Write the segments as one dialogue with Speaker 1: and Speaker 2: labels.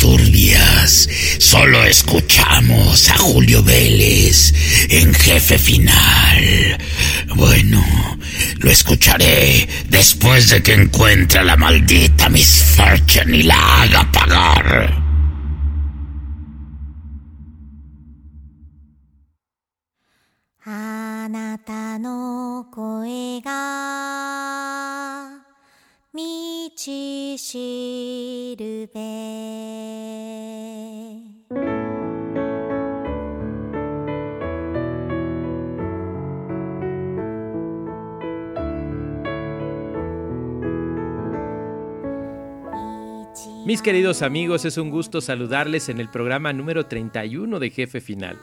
Speaker 1: turbias. Solo escuchamos a Julio Vélez en jefe final. Bueno, lo escucharé después de que encuentre a la maldita Miss Fortune y la haga pagar.
Speaker 2: Mis queridos amigos, es un gusto saludarles en el programa número 31 de Jefe Final,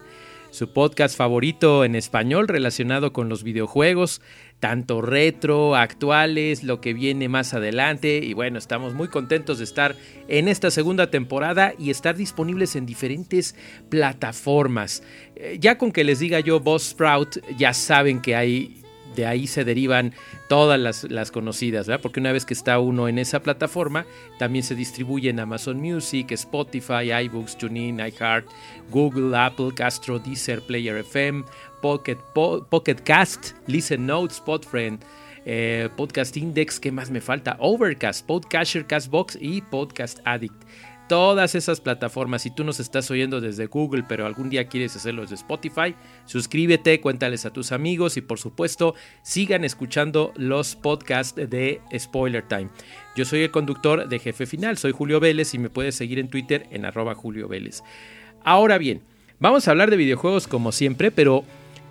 Speaker 2: su podcast favorito en español relacionado con los videojuegos, tanto retro, actuales, lo que viene más adelante y bueno, estamos muy contentos de estar en esta segunda temporada y estar disponibles en diferentes plataformas. Eh, ya con que les diga yo Boss Sprout, ya saben que hay de ahí se derivan todas las, conocidas, ¿verdad? Porque una vez que está uno en esa plataforma, también se distribuye en Amazon Music, Spotify, iBooks, TuneIn, iHeart, Google, Apple, Castro, Deezer, Player FM, Pocket, Pocket Cast, Listen Notes, Spotfriend, eh, Podcast Index, ¿qué más me falta? Overcast, Podcatcher, Castbox y Podcast Addict todas esas plataformas. Si tú nos estás oyendo desde Google, pero algún día quieres hacerlo desde Spotify, suscríbete, cuéntales a tus amigos y por supuesto sigan escuchando los podcasts de Spoiler Time. Yo soy el conductor de Jefe Final, soy Julio Vélez y me puedes seguir en Twitter en arroba Julio Vélez. Ahora bien, vamos a hablar de videojuegos como siempre, pero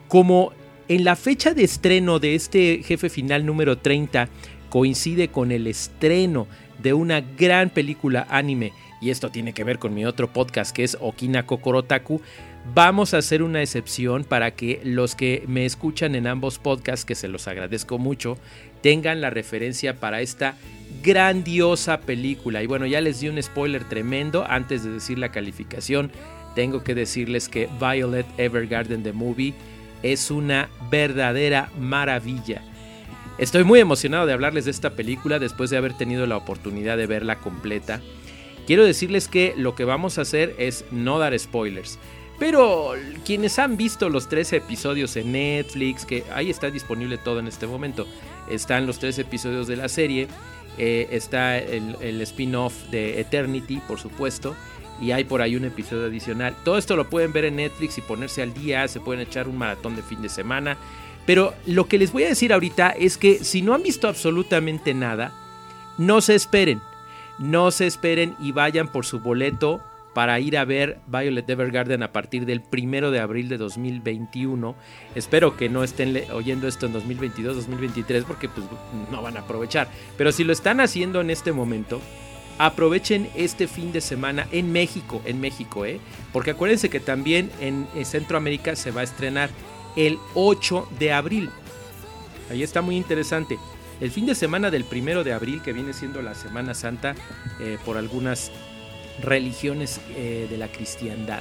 Speaker 2: como en la fecha de estreno de este Jefe Final número 30 coincide con el estreno de una gran película anime y esto tiene que ver con mi otro podcast que es Okina Kokorotaku, vamos a hacer una excepción para que los que me escuchan en ambos podcasts, que se los agradezco mucho, tengan la referencia para esta grandiosa película. Y bueno, ya les di un spoiler tremendo antes de decir la calificación. Tengo que decirles que Violet Evergarden The Movie es una verdadera maravilla. Estoy muy emocionado de hablarles de esta película después de haber tenido la oportunidad de verla completa. Quiero decirles que lo que vamos a hacer es no dar spoilers. Pero quienes han visto los tres episodios en Netflix, que ahí está disponible todo en este momento, están los tres episodios de la serie, eh, está el, el spin-off de Eternity, por supuesto, y hay por ahí un episodio adicional. Todo esto lo pueden ver en Netflix y ponerse al día, se pueden echar un maratón de fin de semana. Pero lo que les voy a decir ahorita es que si no han visto absolutamente nada, no se esperen no se esperen y vayan por su boleto para ir a ver Violet Evergarden a partir del primero de abril de 2021. Espero que no estén oyendo esto en 2022, 2023, porque pues no van a aprovechar. Pero si lo están haciendo en este momento, aprovechen este fin de semana en México, en México, ¿eh? Porque acuérdense que también en Centroamérica se va a estrenar el 8 de abril. Ahí está muy interesante el fin de semana del primero de abril, que viene siendo la Semana Santa eh, por algunas religiones eh, de la cristiandad.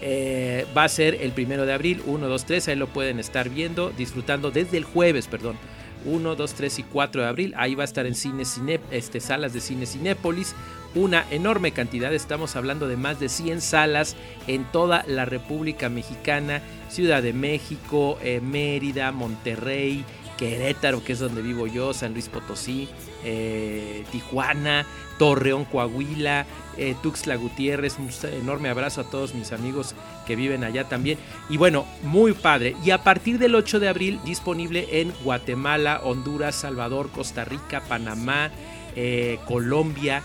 Speaker 2: Eh, va a ser el primero de abril, 1, 2, 3, ahí lo pueden estar viendo, disfrutando desde el jueves, perdón. 1, 2, 3 y 4 de abril. Ahí va a estar en cine, cine este, salas de cine Cinépolis. Una enorme cantidad, estamos hablando de más de 100 salas en toda la República Mexicana, Ciudad de México, Mérida, Monterrey, Querétaro, que es donde vivo yo, San Luis Potosí, eh, Tijuana, Torreón, Coahuila, eh, Tuxtla Gutiérrez. Un enorme abrazo a todos mis amigos que viven allá también. Y bueno, muy padre. Y a partir del 8 de abril, disponible en Guatemala, Honduras, Salvador, Costa Rica, Panamá, eh, Colombia.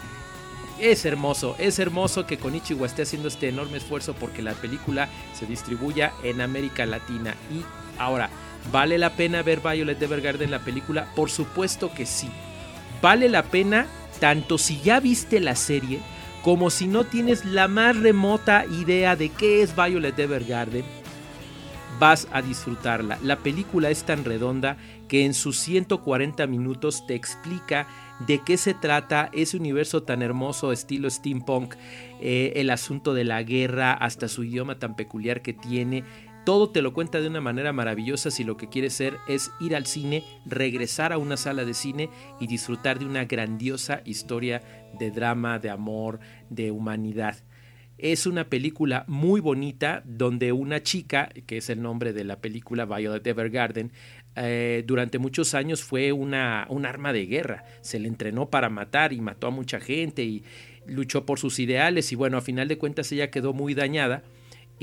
Speaker 2: Es hermoso, es hermoso que Konichiwa esté haciendo este enorme esfuerzo porque la película se distribuya en América Latina. Y ahora, ¿Vale la pena ver Violet Evergarden la película? Por supuesto que sí. Vale la pena tanto si ya viste la serie como si no tienes la más remota idea de qué es Violet Evergarden. Vas a disfrutarla. La película es tan redonda que en sus 140 minutos te explica de qué se trata ese universo tan hermoso estilo steampunk, eh, el asunto de la guerra, hasta su idioma tan peculiar que tiene, todo te lo cuenta de una manera maravillosa si lo que quieres ser es ir al cine, regresar a una sala de cine y disfrutar de una grandiosa historia de drama, de amor, de humanidad. Es una película muy bonita donde una chica, que es el nombre de la película Violet Evergarden, eh, durante muchos años fue una, un arma de guerra. Se le entrenó para matar y mató a mucha gente y luchó por sus ideales y bueno, a final de cuentas ella quedó muy dañada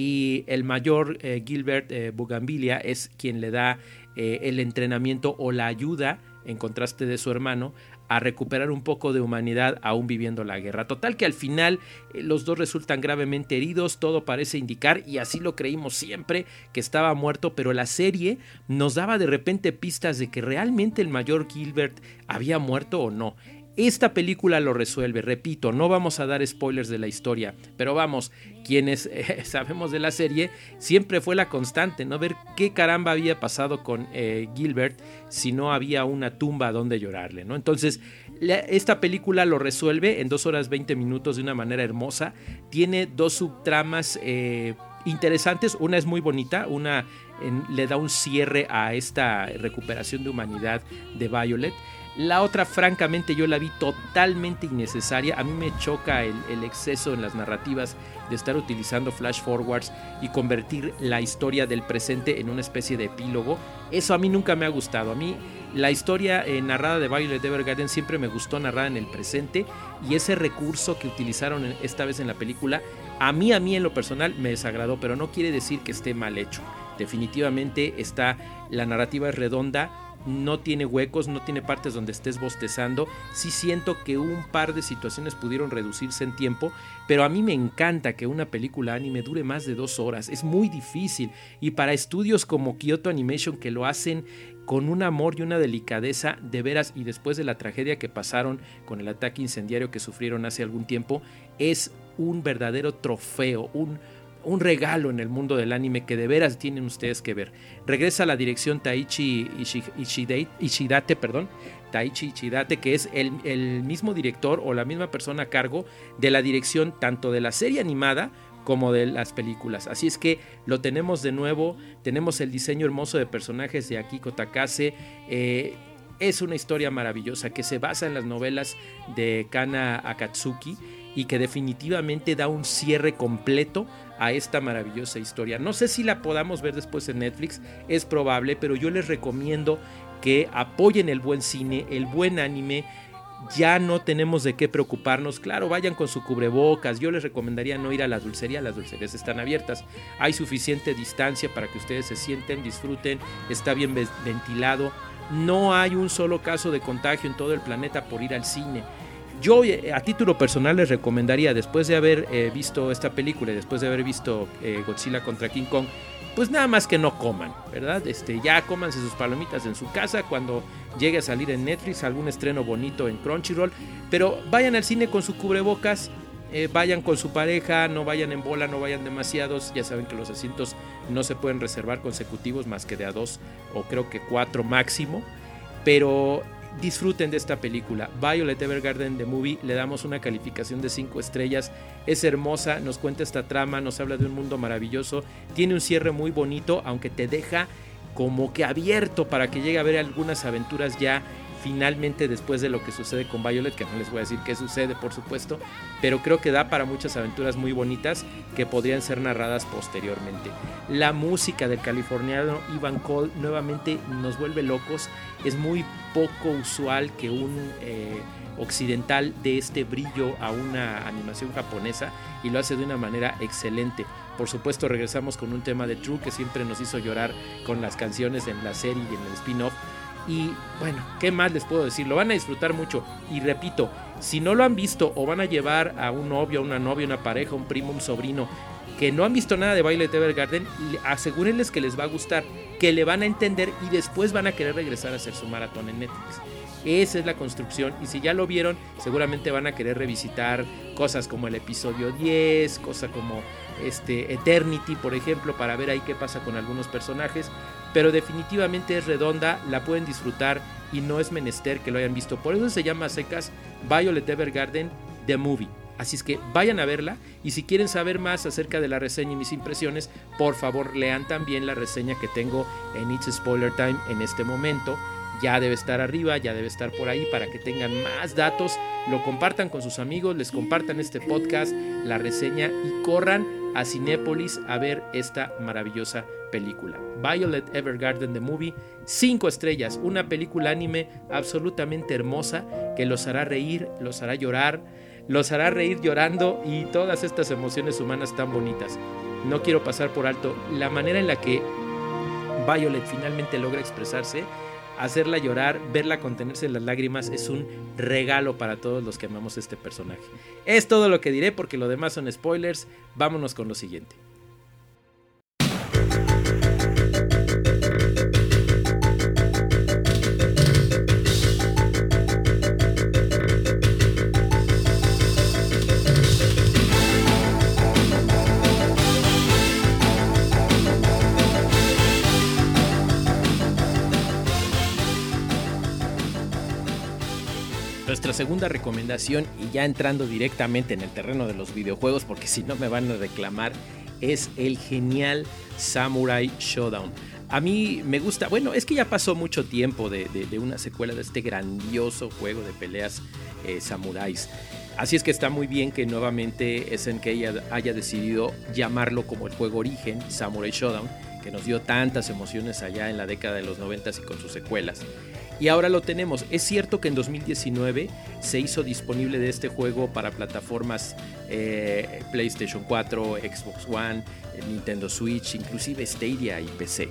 Speaker 2: y el mayor eh, Gilbert eh, Bugambilia es quien le da eh, el entrenamiento o la ayuda, en contraste de su hermano, a recuperar un poco de humanidad aún viviendo la guerra. Total que al final los dos resultan gravemente heridos, todo parece indicar, y así lo creímos siempre, que estaba muerto, pero la serie nos daba de repente pistas de que realmente el mayor Gilbert había muerto o no. Esta película lo resuelve, repito, no vamos a dar spoilers de la historia, pero vamos, quienes eh, sabemos de la serie, siempre fue la constante, no ver qué caramba había pasado con eh, Gilbert si no había una tumba donde llorarle, ¿no? Entonces, esta película lo resuelve en dos horas 20 minutos de una manera hermosa, tiene dos subtramas eh, interesantes, una es muy bonita, una le da un cierre a esta recuperación de humanidad de Violet, la otra, francamente, yo la vi totalmente innecesaria. A mí me choca el, exceso en las narrativas de estar utilizando flash forwards y convertir la historia del presente en una especie de epílogo. Eso a mí nunca me ha gustado. A mí la historia eh, narrada de Violet Evergarden siempre me gustó narrada en el presente y ese recurso que utilizaron esta vez en la película, a mí, a mí en lo personal me desagradó, pero no quiere decir que esté mal hecho. Definitivamente está, la narrativa es redonda, no tiene huecos, no tiene partes donde estés bostezando. Sí siento que un par de situaciones pudieron reducirse en tiempo, pero a mí me encanta que una película anime dure más de dos horas. Es muy difícil y para estudios como Kyoto Animation que lo hacen con un amor y una delicadeza de veras y después de la tragedia que pasaron con el ataque incendiario que sufrieron hace algún tiempo, es un verdadero trofeo, un un regalo en el mundo del anime que de veras tienen ustedes que ver. Regresa la dirección Taichi Ishidate, perdón, Taichi que es el, el, mismo director o la misma persona a cargo de la dirección tanto de la serie animada como de las películas. Así es que lo tenemos de nuevo, tenemos el diseño hermoso de personajes de Akiko Takase. Eh, es una historia maravillosa que se basa en las novelas de Kana Akatsuki y que definitivamente da un cierre completo a esta maravillosa historia. No sé si la podamos ver después en Netflix, es probable, pero yo les recomiendo que apoyen el buen cine, el buen anime. Ya no tenemos de qué preocuparnos. Claro, vayan con su cubrebocas. Yo les recomendaría no ir a la dulcería. Las dulcerías están abiertas. Hay suficiente distancia para que ustedes se sienten, disfruten. Está bien ventilado. No hay un solo caso de contagio en todo el planeta por ir al cine. Yo eh, a título personal les recomendaría, después de haber eh, visto esta película y después de haber visto eh, Godzilla contra King Kong, pues nada más que no coman, ¿verdad? Este, ya cómanse sus palomitas en su casa cuando llegue a salir en Netflix algún estreno bonito en Crunchyroll, pero vayan al cine con su cubrebocas, vayan con su pareja, no vayan en bola, no vayan demasiados, ya saben que los asientos no se pueden reservar consecutivos más que de a dos o creo que cuatro máximo, pero disfruten de esta película. Violet Evergarden The Movie le damos una calificación de 5 estrellas. Es hermosa, nos cuenta esta trama, nos habla de un mundo maravilloso. Tiene un cierre muy bonito, aunque te deja como que abierto para que llegue a ver algunas aventuras ya finalmente después de lo que sucede con Violet, que no les voy a decir qué sucede por supuesto, pero creo que da para muchas aventuras muy bonitas que podrían ser narradas posteriormente. La música del californiano Ivan Cole nuevamente nos vuelve locos, es muy poco usual que un... Eh, occidental de este brillo a una animación japonesa y lo hace de una manera excelente. Por supuesto regresamos con un tema de True que siempre nos hizo llorar con las canciones en la serie y en el spin-off, y bueno, ¿qué más les puedo decir? Lo van a disfrutar mucho. Y repito, si no lo han visto o van a llevar a un novio, a una novia, una pareja, un primo, un sobrino, que no han visto nada de Violet Evergarden, asegúrenles que les va a gustar, que le van a entender y después van a querer regresar a hacer su maratón en Netflix. Esa es la construcción y si ya lo vieron, seguramente van a querer revisitar cosas como el episodio 10, cosas como este Eternity, por ejemplo, para ver ahí qué pasa con algunos personajes pero definitivamente es redonda, la pueden disfrutar y no es menester que lo hayan visto. Por eso se llama secas Violet Evergarden The Movie. Así es que vayan a verla y si quieren saber más acerca de la reseña y mis impresiones, por favor lean también la reseña que tengo en It's Spoiler Time en este momento. Ya debe estar arriba, ya debe estar por ahí para que tengan más datos, lo compartan con sus amigos, les compartan este podcast, la reseña y corran a Cinépolis a ver esta maravillosa película. Violet Evergarden The Movie, 5 estrellas, una película anime absolutamente hermosa que los hará reír, los hará llorar, los hará reír llorando y todas estas emociones humanas tan bonitas. No quiero pasar por alto la manera en la que Violet finalmente logra expresarse, hacerla llorar, verla contenerse las lágrimas es un regalo para todos los que amamos este personaje. Es todo lo que diré porque lo demás son spoilers. Vámonos con lo siguiente. Segunda recomendación, y ya entrando directamente en el terreno de los videojuegos, porque si no me van a reclamar, es el genial Samurai Showdown. A mí me gusta, bueno, es que ya pasó mucho tiempo de, una secuela de este grandioso juego de peleas eh, samuráis. Así es que está muy bien que nuevamente SNK haya, haya decidido llamarlo como el juego origen, Samurai Showdown, que nos dio tantas emociones allá en la década de los 90 y con sus secuelas y ahora lo tenemos. Es cierto que en 2019 se hizo disponible de este juego para plataformas eh, PlayStation 4, Xbox One, Nintendo Switch, inclusive Stadia y PC.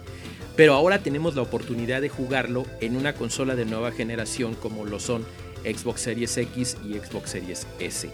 Speaker 2: Pero ahora tenemos la oportunidad de jugarlo en una consola de nueva generación como lo son Xbox Series X y Xbox Series S.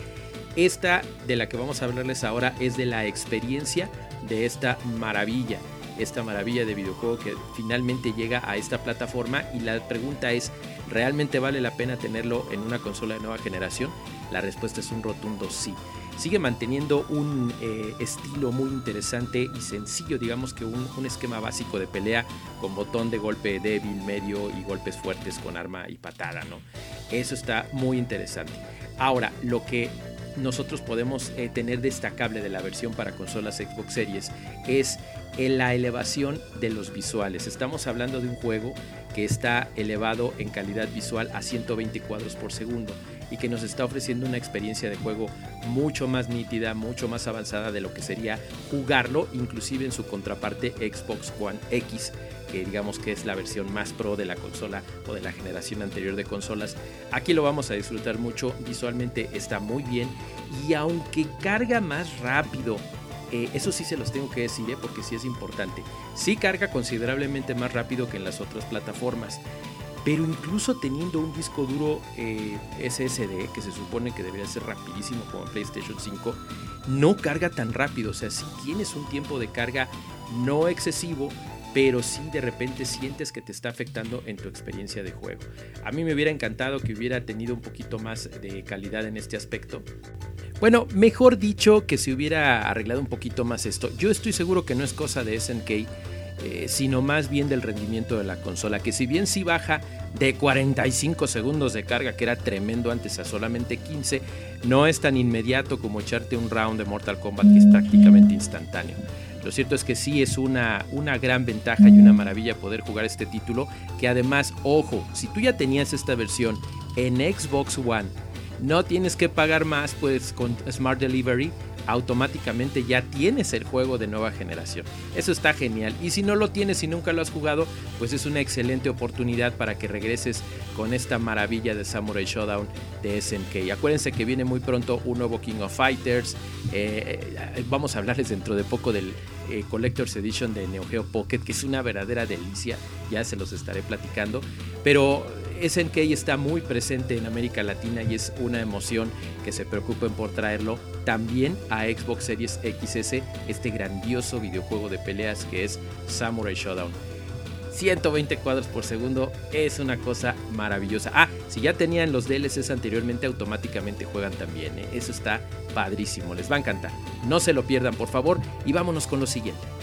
Speaker 2: Esta de la que vamos a hablarles ahora es de la experiencia de esta maravilla esta maravilla de videojuego que finalmente llega a esta plataforma y la pregunta es, ¿realmente vale la pena tenerlo en una consola de nueva generación? La respuesta es un rotundo sí. Sigue manteniendo un eh, estilo muy interesante y sencillo, digamos que un, un, esquema básico de pelea con botón de golpe débil, medio y golpes fuertes con arma y patada, ¿no? Eso está muy interesante. Ahora, lo que nosotros podemos eh, tener destacable de la versión para consolas Xbox Series es en la elevación de los visuales. Estamos hablando de un juego que está elevado en calidad visual a 120 cuadros por segundo y que nos está ofreciendo una experiencia de juego mucho más nítida, mucho más avanzada de lo que sería jugarlo, inclusive en su contraparte Xbox One X, que digamos que es la versión más pro de la consola o de la generación anterior de consolas. Aquí lo vamos a disfrutar mucho, visualmente está muy bien y aunque carga más rápido eh, eso sí se los tengo que decir, ¿eh? porque sí es importante. Sí carga considerablemente más rápido que en las otras plataformas. Pero incluso teniendo un disco duro eh, SSD, que se supone que debería ser rapidísimo como PlayStation 5, no carga tan rápido. O sea, si tienes un tiempo de carga no excesivo, pero sí de repente sientes que te está afectando en tu experiencia de juego. A mí me hubiera encantado que hubiera tenido un poquito más de calidad en este aspecto. Bueno, mejor dicho que se hubiera arreglado un poquito más esto. Yo estoy seguro que no es cosa de SNK, eh, sino más bien del rendimiento de la consola, que si bien sí baja de 45 segundos de carga, que era tremendo antes a solamente 15, no es tan inmediato como echarte un round de Mortal Kombat que es prácticamente instantáneo. Lo cierto es que sí es una, una gran ventaja y una maravilla poder jugar este título, que además, ojo, si tú ya tenías esta versión en Xbox One, no tienes que pagar más, pues con Smart Delivery automáticamente ya tienes el juego de nueva generación. Eso está genial. Y si no lo tienes y nunca lo has jugado, pues es una excelente oportunidad para que regreses con esta maravilla de Samurai Showdown de SNK. Acuérdense que viene muy pronto un nuevo King of Fighters. Eh, eh, vamos a hablarles dentro de poco del eh, Collector's Edition de Neo Geo Pocket, que es una verdadera delicia. Ya se los estaré platicando. Pero SNK está muy presente en América Latina y es una emoción que se preocupen por traerlo también a Xbox Series XS, este grandioso videojuego de peleas que es Samurai Showdown. 120 cuadros por segundo es una cosa maravillosa. Ah, si ya tenían los DLCs anteriormente, automáticamente juegan también. ¿eh? Eso está padrísimo, les va a encantar. No se lo pierdan, por favor, y vámonos con lo siguiente.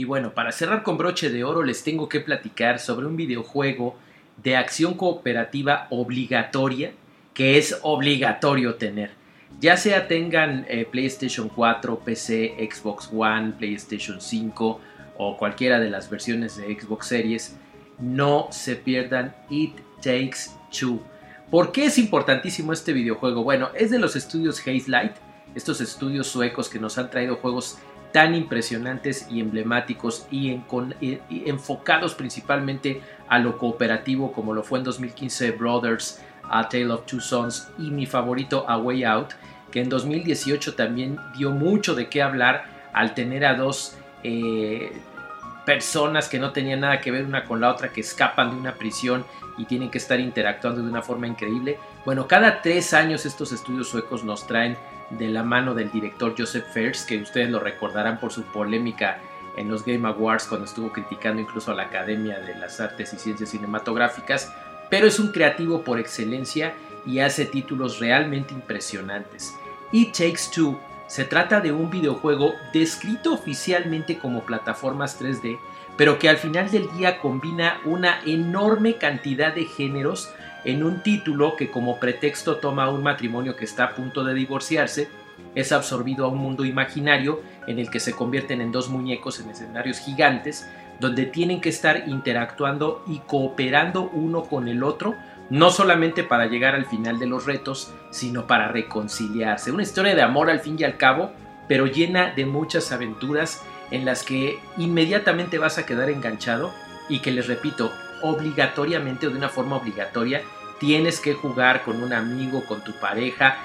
Speaker 2: Y bueno, para cerrar con broche de oro les tengo que platicar sobre un videojuego de acción cooperativa obligatoria que es obligatorio tener. Ya sea tengan eh, PlayStation 4, PC, Xbox One, PlayStation 5 o cualquiera de las versiones de Xbox Series, no se pierdan It Takes Two. ¿Por qué es importantísimo este videojuego? Bueno, es de los estudios Haze Light, estos estudios suecos que nos han traído juegos tan impresionantes y emblemáticos y, enfocados principalmente a lo cooperativo como lo fue en 2015 Brothers, A Tale of Two Sons y mi favorito A Way Out, que en 2018 también dio mucho de qué hablar al tener a dos eh, personas que no tenían nada que ver una con la otra, que escapan de una prisión y tienen que estar interactuando de una forma increíble. Bueno, cada tres años estos estudios suecos nos traen de la mano del director Joseph Fares, que ustedes lo recordarán por su polémica en los Game Awards cuando estuvo criticando incluso a la Academia de las Artes y Ciencias Cinematográficas, pero es un creativo por excelencia y hace títulos realmente impresionantes. It Takes Two se trata de un videojuego descrito oficialmente como plataformas 3D, pero que al final del día combina una enorme cantidad de géneros en un título que como pretexto toma un matrimonio que está a punto de divorciarse, es absorbido a un mundo imaginario en el que se convierten en dos muñecos en escenarios gigantes, donde tienen que estar interactuando y cooperando uno con el otro no solamente para llegar al final de los retos, sino para reconciliarse. Una historia de amor al fin y al cabo, pero llena de muchas aventuras en las que inmediatamente vas a quedar enganchado y que les repito, obligatoriamente o de una forma obligatoria, tienes que jugar con un amigo, con tu pareja,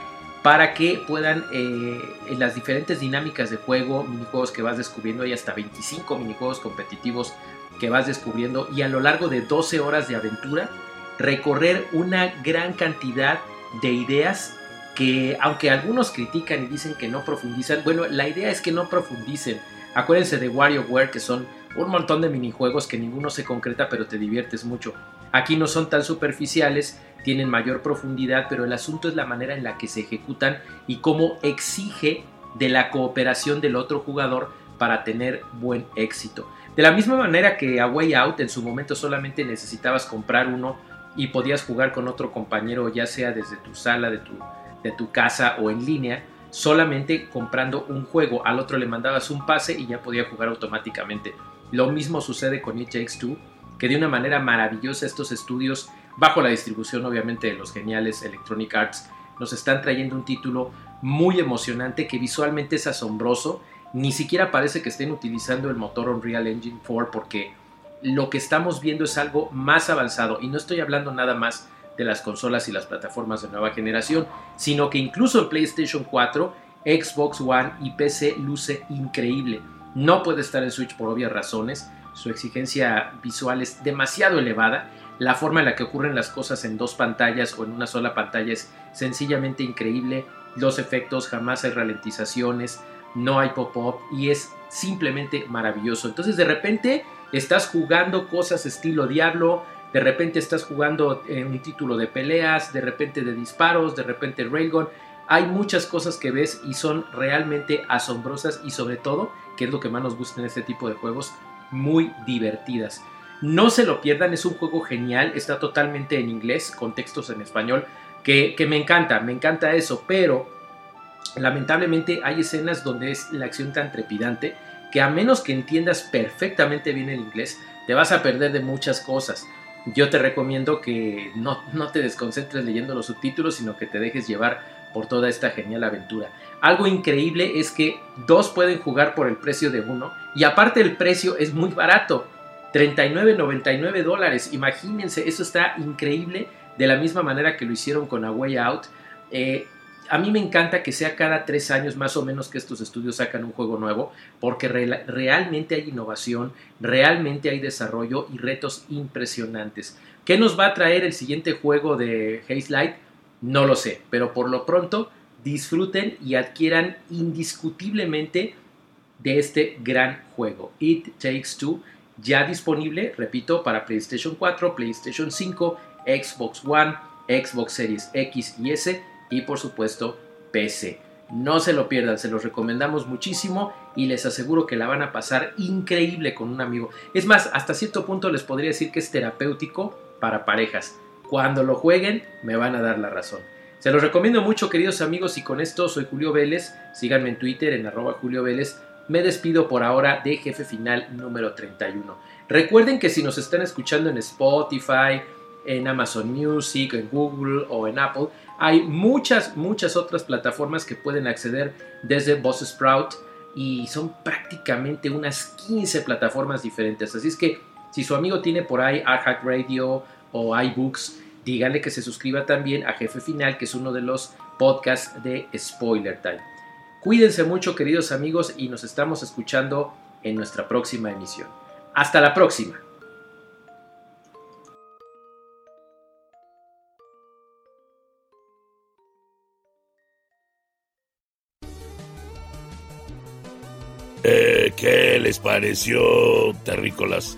Speaker 2: para que puedan eh, en las diferentes dinámicas de juego, minijuegos que vas descubriendo, hay hasta 25 minijuegos competitivos que vas descubriendo y a lo largo de 12 horas de aventura recorrer una gran cantidad de ideas que aunque algunos critican y dicen que no profundizan, bueno, la idea es que no profundicen. Acuérdense de WarioWare que son un montón de minijuegos que ninguno se concreta pero te diviertes mucho. Aquí no son tan superficiales, tienen mayor profundidad, pero el asunto es la manera en la que se ejecutan y cómo exige de la cooperación del otro jugador para tener buen éxito. De la misma manera que a Way Out en su momento solamente necesitabas comprar uno y podías jugar con otro compañero ya sea desde tu sala de tu, de tu casa o en línea, solamente comprando un juego. Al otro le mandabas un pase y ya podía jugar automáticamente. Lo mismo sucede con It Takes Two, que de una manera maravillosa estos estudios, bajo la distribución obviamente de los geniales Electronic Arts, nos están trayendo un título muy emocionante que visualmente es asombroso. Ni siquiera parece que estén utilizando el motor Unreal Engine 4 porque lo que estamos viendo es algo más avanzado y no estoy hablando nada más de las consolas y las plataformas de nueva generación, sino que incluso en PlayStation 4, Xbox One y PC luce increíble. No puede estar en Switch por obvias razones, su exigencia visual es demasiado elevada, la forma en la que ocurren las cosas en dos pantallas o en una sola pantalla es sencillamente increíble, los efectos, jamás hay ralentizaciones, no hay pop-up y es simplemente maravilloso. Entonces de repente estás jugando cosas estilo Diablo, de repente estás jugando en un título de peleas, de repente de disparos, de repente Raygun. Hay muchas cosas que ves y son realmente asombrosas y sobre todo, que es lo que más nos gusta en este tipo de juegos, muy divertidas. No se lo pierdan, es un juego genial, está totalmente en inglés, con textos en español, que, que me encanta, me encanta eso, pero lamentablemente hay escenas donde es la acción tan trepidante que a menos que entiendas perfectamente bien el inglés, te vas a perder de muchas cosas. Yo te recomiendo que no, no te desconcentres leyendo los subtítulos, sino que te dejes llevar por toda esta genial aventura. Algo increíble es que dos pueden jugar por el precio de uno y aparte el precio es muy barato. 39.99 dólares. Imagínense, eso está increíble de la misma manera que lo hicieron con A Way Out. Eh, a mí me encanta que sea cada tres años más o menos que estos estudios sacan un juego nuevo, porque realmente hay innovación, realmente hay desarrollo y retos impresionantes. ¿Qué nos va a traer el siguiente juego de Haze Light? No lo sé, pero por lo pronto disfruten y adquieran indiscutiblemente de este gran juego. It Takes Two, ya disponible, repito, para PlayStation 4, PlayStation 5, Xbox One, Xbox Series X y S y por supuesto PC. No se lo pierdan, se los recomendamos muchísimo y les aseguro que la van a pasar increíble con un amigo. Es más, hasta cierto punto les podría decir que es terapéutico para parejas. Cuando lo jueguen me van a dar la razón. Se los recomiendo mucho queridos amigos y con esto soy Julio Vélez. Síganme en Twitter en arroba Julio Vélez. Me despido por ahora de Jefe Final número 31. Recuerden que si nos están escuchando en Spotify, en Amazon Music, en Google o en Apple, hay muchas, muchas otras plataformas que pueden acceder desde Sprout y son prácticamente unas 15 plataformas diferentes. Así es que si su amigo tiene por ahí iHack Radio o iBooks, díganle que se suscriba también a Jefe Final, que es uno de los podcasts de Spoiler Time. Cuídense mucho queridos amigos y nos estamos escuchando en nuestra próxima emisión. Hasta la próxima.
Speaker 1: Eh, ¿Qué les pareció, terrícolas?